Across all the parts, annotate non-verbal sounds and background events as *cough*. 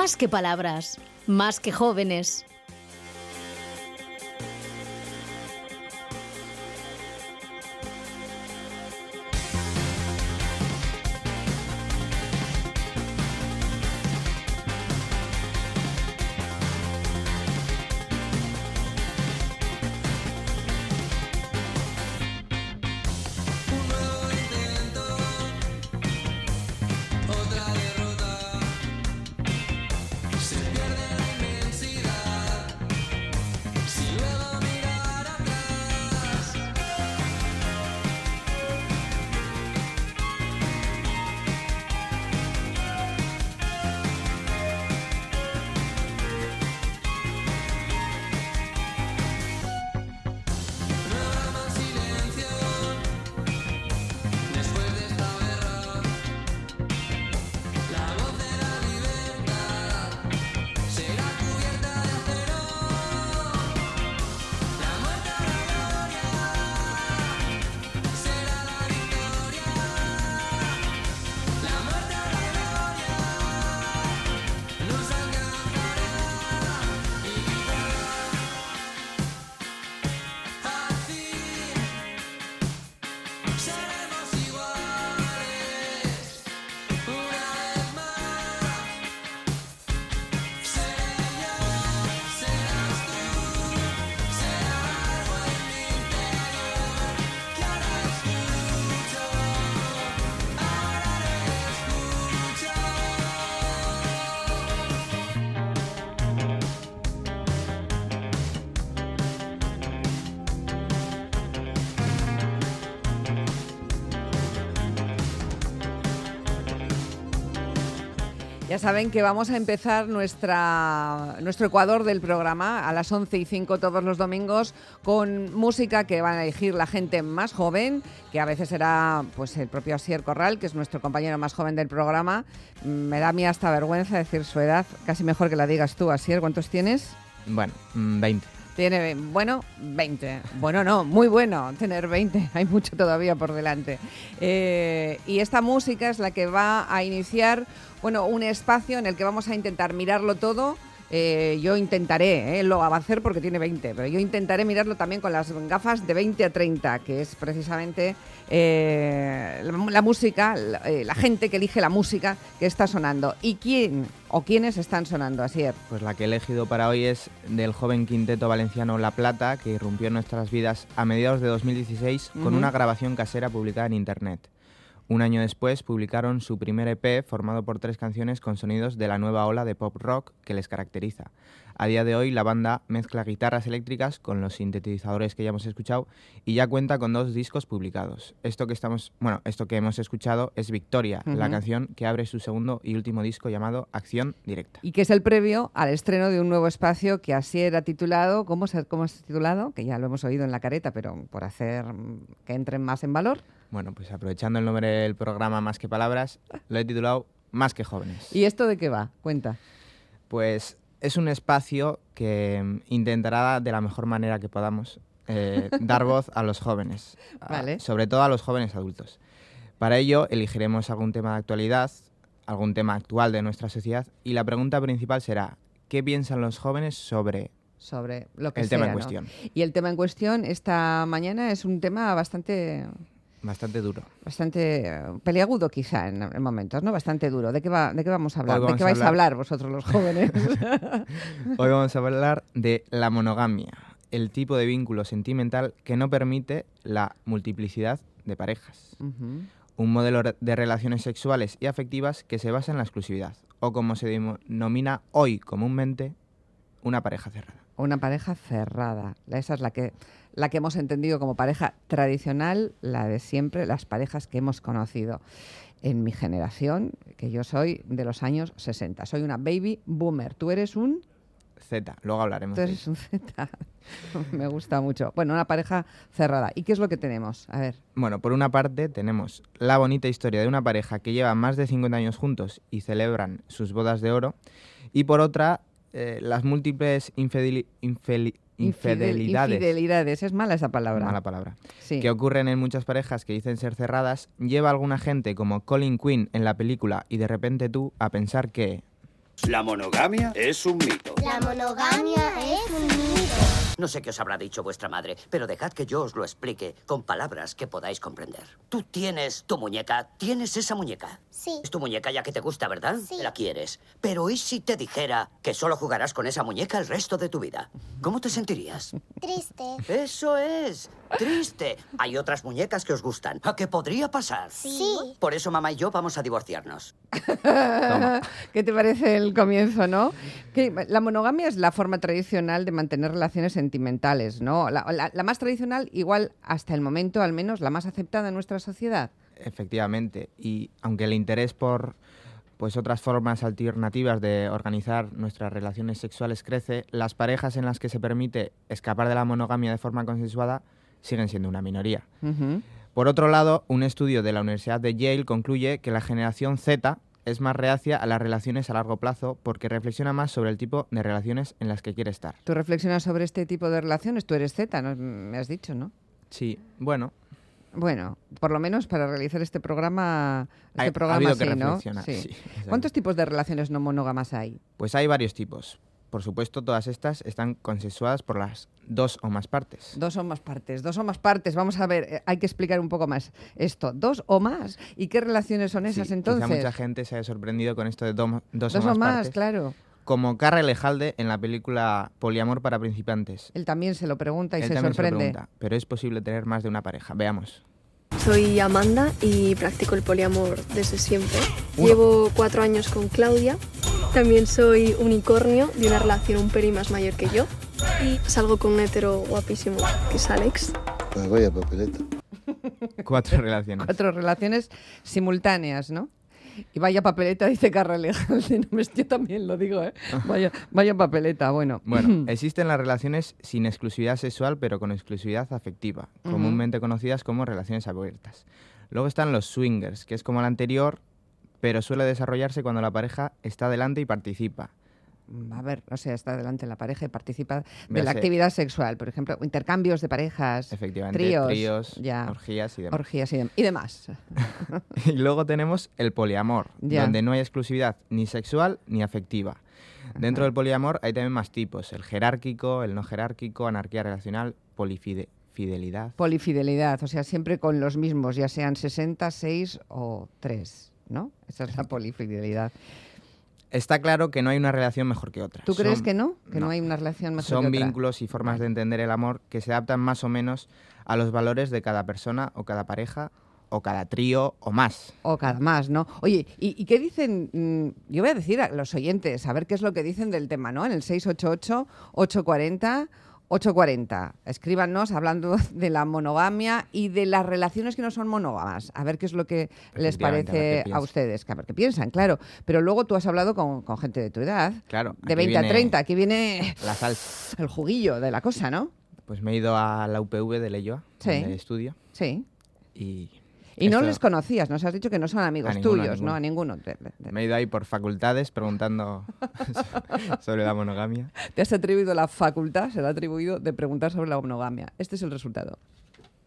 Más que palabras, más que jóvenes. Ya saben que vamos a empezar nuestra, nuestro Ecuador del programa a las 11 y 5 todos los domingos con música que van a elegir la gente más joven, que a veces será pues el propio Asier Corral, que es nuestro compañero más joven del programa. Me da a hasta vergüenza decir su edad, casi mejor que la digas tú, Asier. ¿Cuántos tienes? Bueno, 20. Tiene, bueno, 20. Bueno, no, muy bueno tener 20. *laughs* Hay mucho todavía por delante. Eh, y esta música es la que va a iniciar bueno, un espacio en el que vamos a intentar mirarlo todo. Eh, yo intentaré, eh, lo va a hacer porque tiene 20, pero yo intentaré mirarlo también con las gafas de 20 a 30, que es precisamente eh, la, música, la, gente que elige la música que está sonando. ¿Y quién o quiénes están sonando, así Pues la que he elegido para hoy es del joven quinteto valenciano La Plata, que irrumpió en nuestras vidas a mediados de 2016 con una grabación casera publicada en Internet. Un año después publicaron su primer EP formado por tres canciones con sonidos de la nueva ola de pop rock que les caracteriza. A día de hoy la banda mezcla guitarras eléctricas con los sintetizadores que ya hemos escuchado y ya cuenta con dos discos publicados. Esto que estamos, bueno, esto que hemos escuchado es Victoria, la canción que abre su segundo y último disco llamado Acción Directa. Y que es el previo al estreno de un nuevo espacio que así era titulado, ¿cómo se cómo es titulado? Que ya lo hemos oído en la careta, pero por hacer que entren más en valor. Bueno, pues aprovechando el nombre del programa Más que Palabras, lo he titulado Más que Jóvenes. ¿Y esto de qué va? Cuenta. Pues es un espacio que intentará de la mejor manera que podamos eh, *laughs* dar voz a los jóvenes, sobre todo a los jóvenes adultos. Para ello elegiremos algún tema de actualidad, algún tema actual de nuestra sociedad y la pregunta principal será, ¿qué piensan los jóvenes sobre sobre lo que el tema en cuestión. Y el tema en cuestión esta mañana es un tema bastante Bastante duro. Bastante eh, peliagudo quizá en, momentos, ¿no? Bastante duro. ¿De qué, va, de qué vamos a hablar? ¿De qué vais a hablar vosotros los jóvenes? *laughs* Hoy vamos a hablar de la monogamia, el tipo de vínculo sentimental que no permite la multiplicidad de parejas. Un modelo de relaciones sexuales y afectivas que se basa en la exclusividad, o como se denomina hoy comúnmente, una pareja cerrada. Una pareja cerrada. Esa es la que la que hemos entendido como pareja tradicional, la de siempre, las parejas que hemos conocido en mi generación, que yo soy de los años 60. Soy una baby boomer. ¿Tú eres un...? Z, luego hablaremos. Tú eres un Z. *laughs* Me gusta mucho. Bueno, una pareja cerrada. ¿Y qué es lo que tenemos? A ver. Bueno, por una parte tenemos la bonita historia de una pareja que lleva más de 50 años juntos y celebran sus bodas de oro. Y por otra, eh, las múltiples infideli infidelidades. Infidelidades, es mala esa palabra. Mala palabra. Que ocurren en muchas parejas que dicen ser cerradas, lleva a alguna gente como Colin Quinn en la película y de repente tú a pensar que... La monogamia es un mito. La monogamia es un mito. No sé qué os habrá dicho vuestra madre, pero dejad que yo os lo explique con palabras que podáis comprender. Tú tienes tu muñeca, tienes esa muñeca. Sí. Es tu muñeca ya que te gusta, ¿verdad? Sí. La quieres. Pero ¿y si te dijera que solo jugarás con esa muñeca el resto de tu vida? ¿Cómo te sentirías? Triste. Eso es. Triste. Hay otras muñecas que os gustan. ¿A qué podría pasar? Sí. Por eso mamá y yo vamos a divorciarnos. *laughs* ¿Qué te parece el comienzo, no? Que la monogamia es la forma tradicional de mantener relaciones sentimentales, ¿no? La, la- la más tradicional, igual hasta el momento, al menos, la más aceptada en nuestra sociedad. Efectivamente. Y aunque el interés por pues otras formas alternativas de organizar nuestras relaciones sexuales crece, las parejas en las que se permite escapar de la monogamia de forma consensuada siguen siendo una minoría. Por otro lado, un estudio de la Universidad de Yale concluye que la generación Z es más reacia a las relaciones a largo plazo porque reflexiona más sobre el tipo de relaciones en las que quiere estar. Tú reflexionas sobre este tipo de relaciones, tú eres Z, ¿no? me has dicho, ¿no? Sí, bueno, Bueno, por lo menos para realizar este programa, este Ha- ha programa habido que sí, ¿no? reflexionar, sí. ¿Cuántos tipos de relaciones no monógamas hay? pues hay varios tipos. Por supuesto, todas estas están consensuadas por las dos o más partes. Dos o más partes, dos o más partes. Vamos a ver, eh, hay que explicar un poco más esto. ¿Dos o más? ¿Y qué relaciones son Sí, esas quizá entonces? mucha gente se haya sorprendido con esto de dos, Dos o más, o más, partes. claro. Como Carra Lejalde en la película Poliamor para principiantes. Él también se lo pregunta y Él se también se lo sorprende. pregunta, pero es posible tener más de una pareja. Veamos. Soy Amanda y practico el poliamor desde siempre. Uno. Llevo cuatro años con Claudia. También soy unicornio de una relación un peri más mayor que yo. Y salgo con un hetero guapísimo, que es Alex. Pues vaya papeleta. *laughs* Cuatro relaciones. Cuatro relaciones simultáneas, ¿no? Y vaya papeleta, dice Carra Lejalde. *laughs* No me- Yo también lo digo, ¿eh? Vaya, vaya papeleta, bueno. Bueno, *clears throat* existen las relaciones sin exclusividad sexual, pero con exclusividad afectiva, comúnmente conocidas como relaciones abiertas. Luego están los swingers, que es como la anterior, pero suele desarrollarse cuando la pareja está delante y participa. Mm, A ver, o sea, está delante la pareja y participa de la actividad sexual. Por ejemplo, intercambios de parejas, Efectivamente, tríos, tríos, ya, orgías y demás. orgías y, dem- y demás. *laughs* Y luego tenemos el poliamor, Ya. donde no hay exclusividad ni sexual ni afectiva. Dentro del poliamor hay también más tipos, el jerárquico, el no jerárquico, anarquía relacional, polifidelidad. Polifidelidad, o sea, siempre con los mismos, ya sean 60, 6 o 3, ¿no? Esa es la polifidelidad. Está claro que no hay una relación mejor que otra. ¿Tú crees Son- que no? Que no, hay una relación mejor Son que otra. vínculos y formas de entender el amor que se adaptan más o menos a los valores de cada persona o cada pareja o cada trío o más. O cada más, ¿no? Oye, ¿y, y qué dicen? mm, Yo voy a decir a los oyentes, a ver qué es lo que dicen del tema, ¿no? En el 688-840. 840. Escríbanos hablando *laughs* de la monogamia y de las relaciones que no son monógamas. A ver qué es lo que les a ver qué parece a, ustedes. Que a ver qué piensan, claro. Pero luego tú has hablado con, con gente de tu edad. Claro. De aquí 20 a viene 30. Aquí viene La salsa. *laughs* el juguillo de la cosa, ¿no? Pues me he ido a la UPV de Leyoa, Sí. donde estudio, Sí. y Y no les conocías, nos has dicho que no son amigos A ninguno, a tuyos, ¿no? ninguno. A ninguno. Me he ido ahí por facultades preguntando *laughs* sobre la monogamia. Te has atribuido la facultad, se le ha atribuido de preguntar sobre la monogamia. Este es el resultado.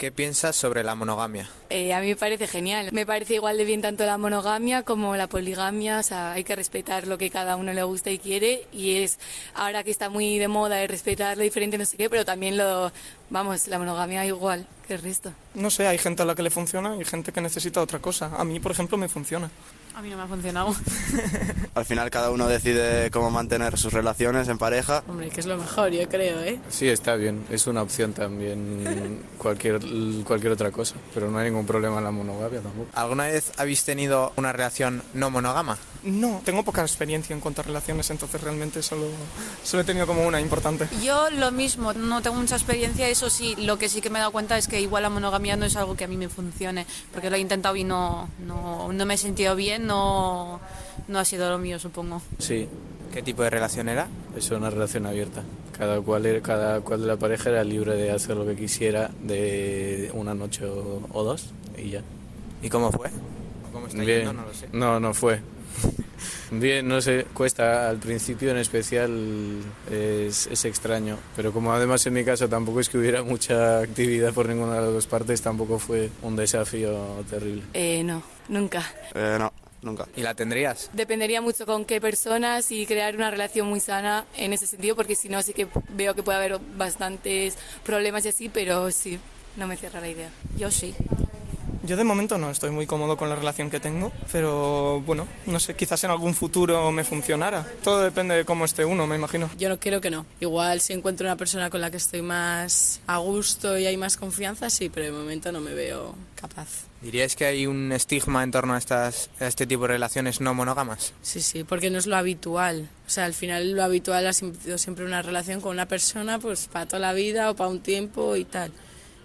¿Qué piensas sobre la monogamia? Eh, a mí me parece genial. Me parece igual de bien tanto la monogamia como la poligamia. O sea, hay que respetar lo que cada uno le gusta y quiere. Y es ahora que está muy de moda el respetar lo diferente, no sé qué, pero también lo, vamos, la monogamia igual que el resto. No sé, hay gente a la que le funciona y gente que necesita otra cosa. A mí, por ejemplo, me funciona. A mí no me ha funcionado. *laughs* Al final cada uno decide cómo mantener sus relaciones en pareja. Hombre, que es lo mejor, yo creo, ¿eh? Sí, está bien. Es una opción también cualquier, cualquier otra cosa. Pero no hay ningún problema en la monogamia tampoco. ¿Alguna vez habéis tenido una relación no monógama? No, tengo poca experiencia en cuanto a relaciones, entonces realmente solo, solo he tenido como una importante. Yo lo mismo, no tengo mucha experiencia, eso sí, lo que sí que me he dado cuenta es que igual la monogamia no es algo que a mí me funcione, porque lo he intentado y no, no, no me he sentido bien, no, no ha sido lo mío, supongo. Sí, ¿Qué tipo de relación era? es una relación abierta. Cada cual, era- cada cual de la pareja era libre de hacer lo que quisiera de una noche o, o dos y ya. ¿Y cómo fue? ¿Cómo está Bien. yendo? No lo sé. No, no fue. *laughs* Bien, no sé, cuesta al principio en especial, es, es extraño, pero como además en mi caso tampoco es que hubiera mucha actividad por ninguna de las dos partes, tampoco fue un desafío terrible. Eh, no, nunca. Eh, no, nunca. ¿Y la tendrías? Dependería mucho con qué personas y crear una relación muy sana en ese sentido, porque si no, sí que veo que puede haber bastantes problemas y así, pero sí, no me cierra la idea. Yo sí. Yo de momento no estoy muy cómodo con la relación que tengo, pero bueno, no sé, quizás en algún futuro me funcionara. Todo depende de cómo esté uno, me imagino. Yo no creo que no. Igual si encuentro una persona con la que estoy más a gusto y hay más confianza, sí, pero de momento no me veo capaz. ¿Diríais que hay un estigma en torno a, estas, a este tipo de relaciones no monógamas? Sí, sí, porque no es lo habitual. O sea, al final lo habitual ha sido siempre una relación con una persona pues para toda la vida o para un tiempo y tal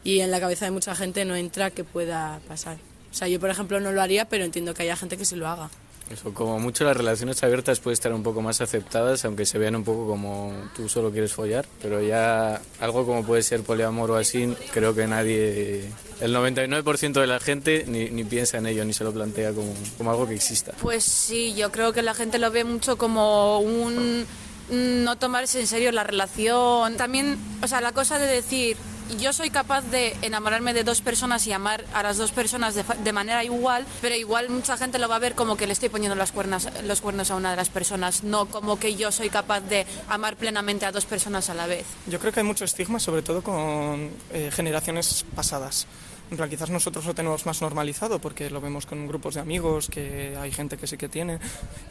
y en la cabeza de mucha gente no entra que pueda pasar. O sea, yo por ejemplo no lo haría, pero entiendo que haya gente que sí lo haga. Eso, como mucho las relaciones abiertas pueden estar un poco más aceptadas, aunque se vean un poco como tú solo quieres follar, pero ya algo como puede ser poliamor o así, creo que nadie, el 99% de la gente ni, ni, piensa en ello, ni se lo plantea como, como algo que exista. Pues sí, yo creo que la gente lo ve mucho como un no tomarse en serio la relación. También, o sea, la cosa de decir, yo soy capaz de enamorarme de dos personas y amar a las dos personas de, manera igual, pero igual mucha gente lo va a ver como que le estoy poniendo las cuernas, los cuernos a una de las personas, no como que yo soy capaz de amar plenamente a dos personas a la vez. Yo creo que hay mucho estigma, sobre todo con eh, generaciones pasadas. En plan, quizás nosotros lo tenemos más normalizado porque lo vemos con grupos de amigos, que hay gente que sí que tiene,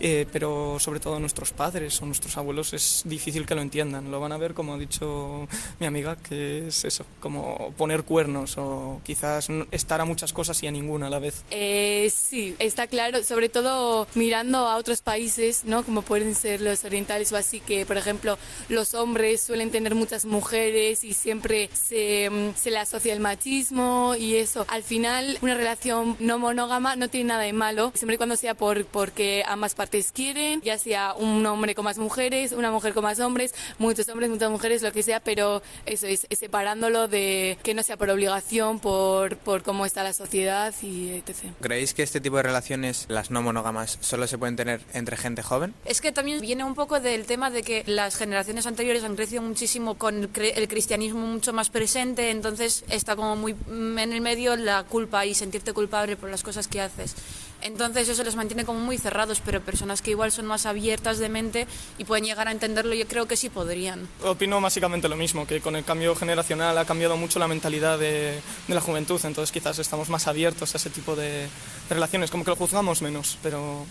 eh, pero sobre todo nuestros padres o nuestros abuelos es difícil que lo entiendan. Lo van a ver, como ha dicho mi amiga, que es eso, como poner cuernos o quizás estar a muchas cosas y a ninguna a la vez. Eh, sí, está claro, sobre todo mirando a otros países, ¿no? Como pueden ser los orientales o así, que por ejemplo los hombres suelen tener muchas mujeres y siempre se, mm, se le asocia el machismo eso. Al final, una relación no monógama no tiene nada de malo, siempre y cuando sea por, porque ambas partes quieren, ya sea un hombre con más mujeres, una mujer con más hombres, muchos hombres, muchas mujeres, lo que sea, pero eso es, separándolo de que no sea por obligación, por, por cómo está la sociedad y etc. ¿Creéis que este tipo de relaciones, las no monógamas, solo se pueden tener entre gente joven? Es que también viene un poco del tema de que las generaciones anteriores han crecido muchísimo con el cristianismo mucho más presente, entonces está como muy en el medio la culpa y sentirte culpable por las cosas que haces. Entonces eso les mantiene como muy cerrados, pero personas que igual son más abiertas de mente y pueden llegar a entenderlo, yo creo que sí podrían. Opino básicamente lo mismo, que con el cambio generacional ha cambiado mucho la mentalidad de, de la juventud, entonces quizás estamos más abiertos a ese tipo de, de relaciones, como que lo juzgamos menos, pero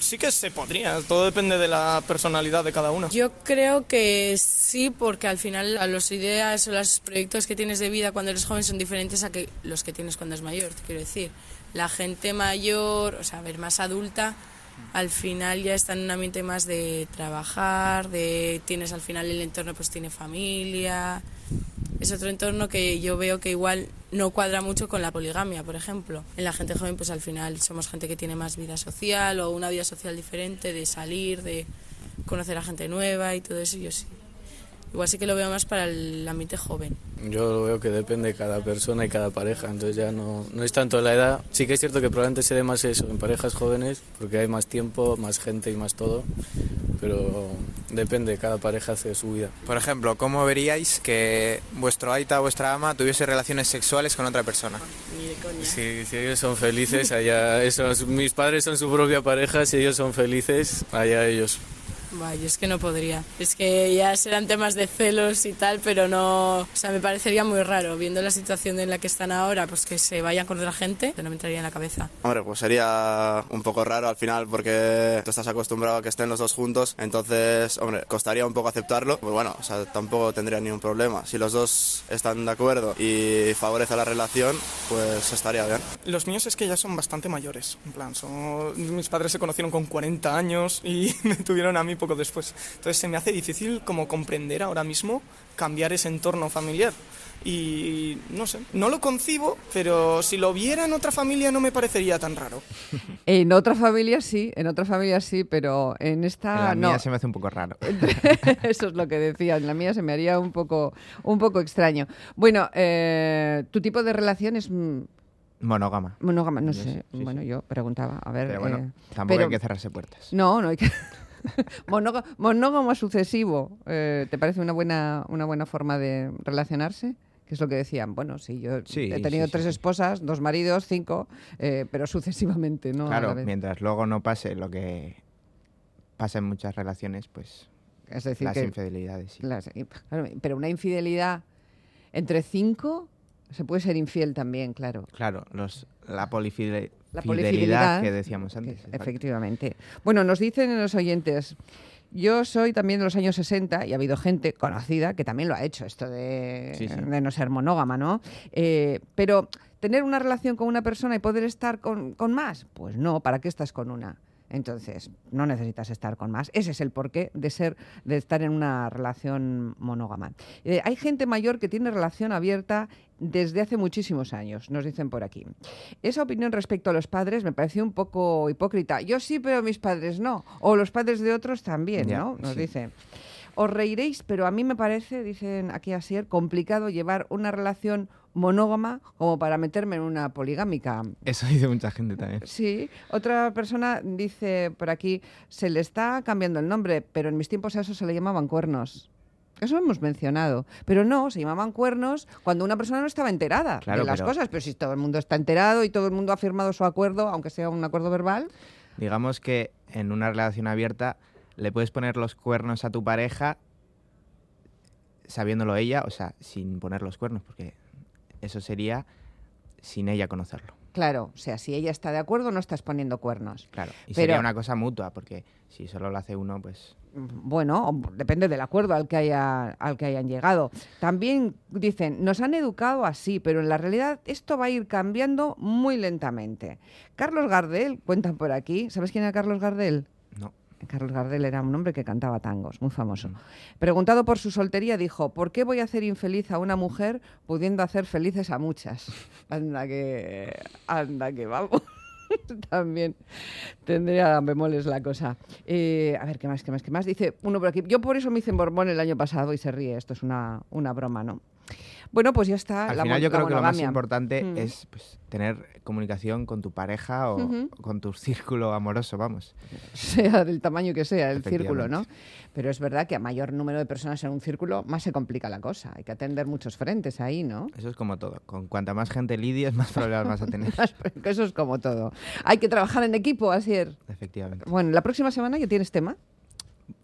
sí que se podría, todo depende de la personalidad de cada uno. Yo creo que sí, porque al final las ideas o los proyectos que tienes de vida cuando eres joven son diferentes a que los que tienes cuando eres mayor, te quiero decir. La gente mayor, o sea, a ver, más adulta, al final ya está en un ambiente más de trabajar, de tienes al final el entorno pues tiene familia, es otro entorno que yo veo que igual no cuadra mucho con la poligamia, por ejemplo. En la gente joven, pues al final somos gente que tiene más vida social o una vida social diferente, de salir, de conocer a gente nueva y todo eso, yo sí. Igual sí que lo veo más para el ambiente joven. Yo lo veo que depende de cada persona y cada pareja, entonces ya no, no es tanto la edad. Sí que es cierto que probablemente se dé más eso en parejas jóvenes, porque hay más tiempo, más gente y más todo, pero depende, cada pareja hace su vida. Por ejemplo, ¿cómo veríais que vuestro aita o vuestra ama tuviese relaciones sexuales con otra persona? Si, si ellos son felices, allá, esos, mis padres son su propia pareja, si ellos son felices, allá ellos. Vaya, es que no podría. Es que ya serán temas de celos y tal, pero no. O sea, me parecería muy raro, viendo la situación en la que están ahora, pues que se vayan con otra gente, no me entraría en la cabeza. Hombre, pues sería un poco raro al final, porque tú estás acostumbrado a que estén los dos juntos, entonces, hombre, costaría un poco aceptarlo. Pues bueno, o sea, tampoco tendría ningún problema. Si los dos están de acuerdo y favorece la relación, pues estaría bien. Los míos es que ya son bastante mayores, en plan, son... mis padres se conocieron con 40 años y *laughs* me tuvieron a mí poco después. Entonces se me hace difícil como comprender ahora mismo cambiar ese entorno familiar. Y no sé, no lo concibo, pero si lo viera en otra familia no me parecería tan raro. *laughs* En otra familia sí, en otra familia sí, pero en esta En la no. mía se me hace un poco raro. *laughs* Eso es lo que decía. En la mía se me haría un poco, un poco extraño. Bueno, eh, tu tipo de relación es mm, Monógama. monógama, no Yo sé. sí, sí, bueno, yo preguntaba, a ver. Pero bueno, eh, tampoco pero- hay que cerrarse puertas. No, no hay que. *laughs* Monógamo, monógamo sucesivo. eh, ¿Te parece una buena, una buena forma de relacionarse? que es lo que decían. Bueno, sí, yo Sí, he tenido sí, tres sí. esposas, dos maridos, cinco, eh, pero sucesivamente, ¿no? Claro, mientras luego no pase lo que pasa en muchas relaciones, pues Es decir, las que- infidelidades. sí. Las- pero una infidelidad entre cinco se puede ser infiel también, claro. Claro, los, la polifide- La fidelidad polifidelidad, que decíamos antes. que- efectivamente. Bueno, nos dicen los oyentes. Yo soy también de los años 60 y ha habido gente conocida que también lo ha hecho, esto de, Sí, sí. de no ser monógama, ¿no? Eh, pero tener una relación con una persona y poder estar con, con más, pues no, ¿para qué estás con una? Entonces, no necesitas estar con más. Ese es el porqué de ser, de estar en una relación monógama. Eh, hay gente mayor que tiene relación abierta desde hace muchísimos años, nos dicen por aquí. Esa opinión respecto a los padres me pareció un poco hipócrita. Yo sí, pero mis padres no. O los padres de otros también, Ya, ¿no? Nos sí. dice. Os reiréis, pero a mí me parece, dicen aquí Asier, complicado llevar una relación monógama como para meterme en una poligámica. Eso dice mucha gente también. Sí, otra persona dice por aquí, se le está cambiando el nombre, pero en mis tiempos a eso se le llamaban cuernos. Eso lo hemos mencionado. Pero no, se llamaban cuernos cuando una persona no estaba enterada Claro, de las pero- cosas. Pero si todo el mundo está enterado y todo el mundo ha firmado su acuerdo, aunque sea un acuerdo verbal, Digamos que en una relación abierta le puedes poner los cuernos a tu pareja sabiéndolo ella, o sea, sin poner los cuernos, porque eso sería sin ella conocerlo. claro, o sea, si ella está de acuerdo, no estás poniendo cuernos. Claro. Y Pero- sería una cosa mutua, porque si solo lo hace uno, pues Bueno, depende del acuerdo al que, haya, al que hayan llegado. También dicen, nos han educado así, pero en la realidad esto va a ir cambiando muy lentamente. Carlos Gardel, cuentan por aquí, ¿sabes quién era Carlos Gardel? no. Carlos Gardel era un hombre que cantaba tangos, muy famoso. Mm. Preguntado por su soltería, dijo, ¿por qué voy a hacer infeliz a una mujer pudiendo hacer felices a muchas? *laughs* Anda que... Anda que vamos. *laughs* También tendría bemoles la cosa. Eh, a ver, ¿qué más, qué más, qué más? Dice uno por aquí. Yo por eso me hice Borbón el año pasado y se ríe. Esto es una, una broma, ¿no? Bueno, pues ya está. Al la final yo creo que lo más importante Mm. es pues, tener comunicación con tu pareja o, con tu círculo amoroso, vamos. sea del tamaño que sea el círculo, ¿no? Pero es verdad que a mayor número de personas en un círculo, más se complica la cosa. Hay que atender muchos frentes ahí, ¿no? Eso es como todo. Con cuanta más gente lidies, más problemas vas a tener. *laughs* Eso es como todo. Hay que trabajar en equipo, así es. Efectivamente. Bueno, la próxima semana ya tienes tema.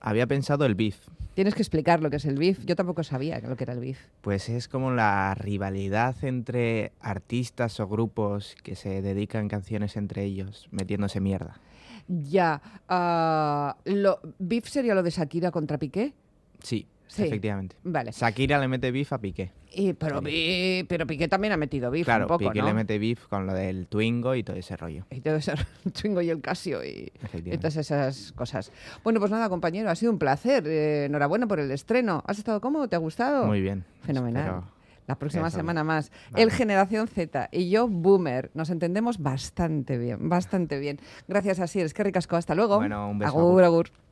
Había pensado el beef. Tienes que explicar lo que es el BIF. Yo tampoco sabía lo que era el BIF. Pues es como la rivalidad entre artistas o grupos que se dedican canciones entre ellos, metiéndose mierda. Ya. ah, lo, ¿BIF sería lo de Shakira contra Piqué? Sí, Sí. efectivamente. Vale. Shakira le mete beef a Piqué. Y, pero, Piqué también ha metido BIF claro, un poco, Piqué ¿no? le mete beef con lo del Twingo y todo ese rollo. Y todo eso, el Twingo y el Casio y, todas esas cosas. Bueno, pues nada, compañero, ha sido un placer. Eh, enhorabuena por el estreno. ¿Has estado cómodo? ¿Te ha gustado? Muy bien. Fenomenal. Espero La próxima eso. semana más. Vale. El Generación Z y yo, Boomer. Nos entendemos bastante bien, bastante bien. Gracias, Asier. Es que ricasco. Hasta luego. Bueno, un beso, Agur, agur. agur.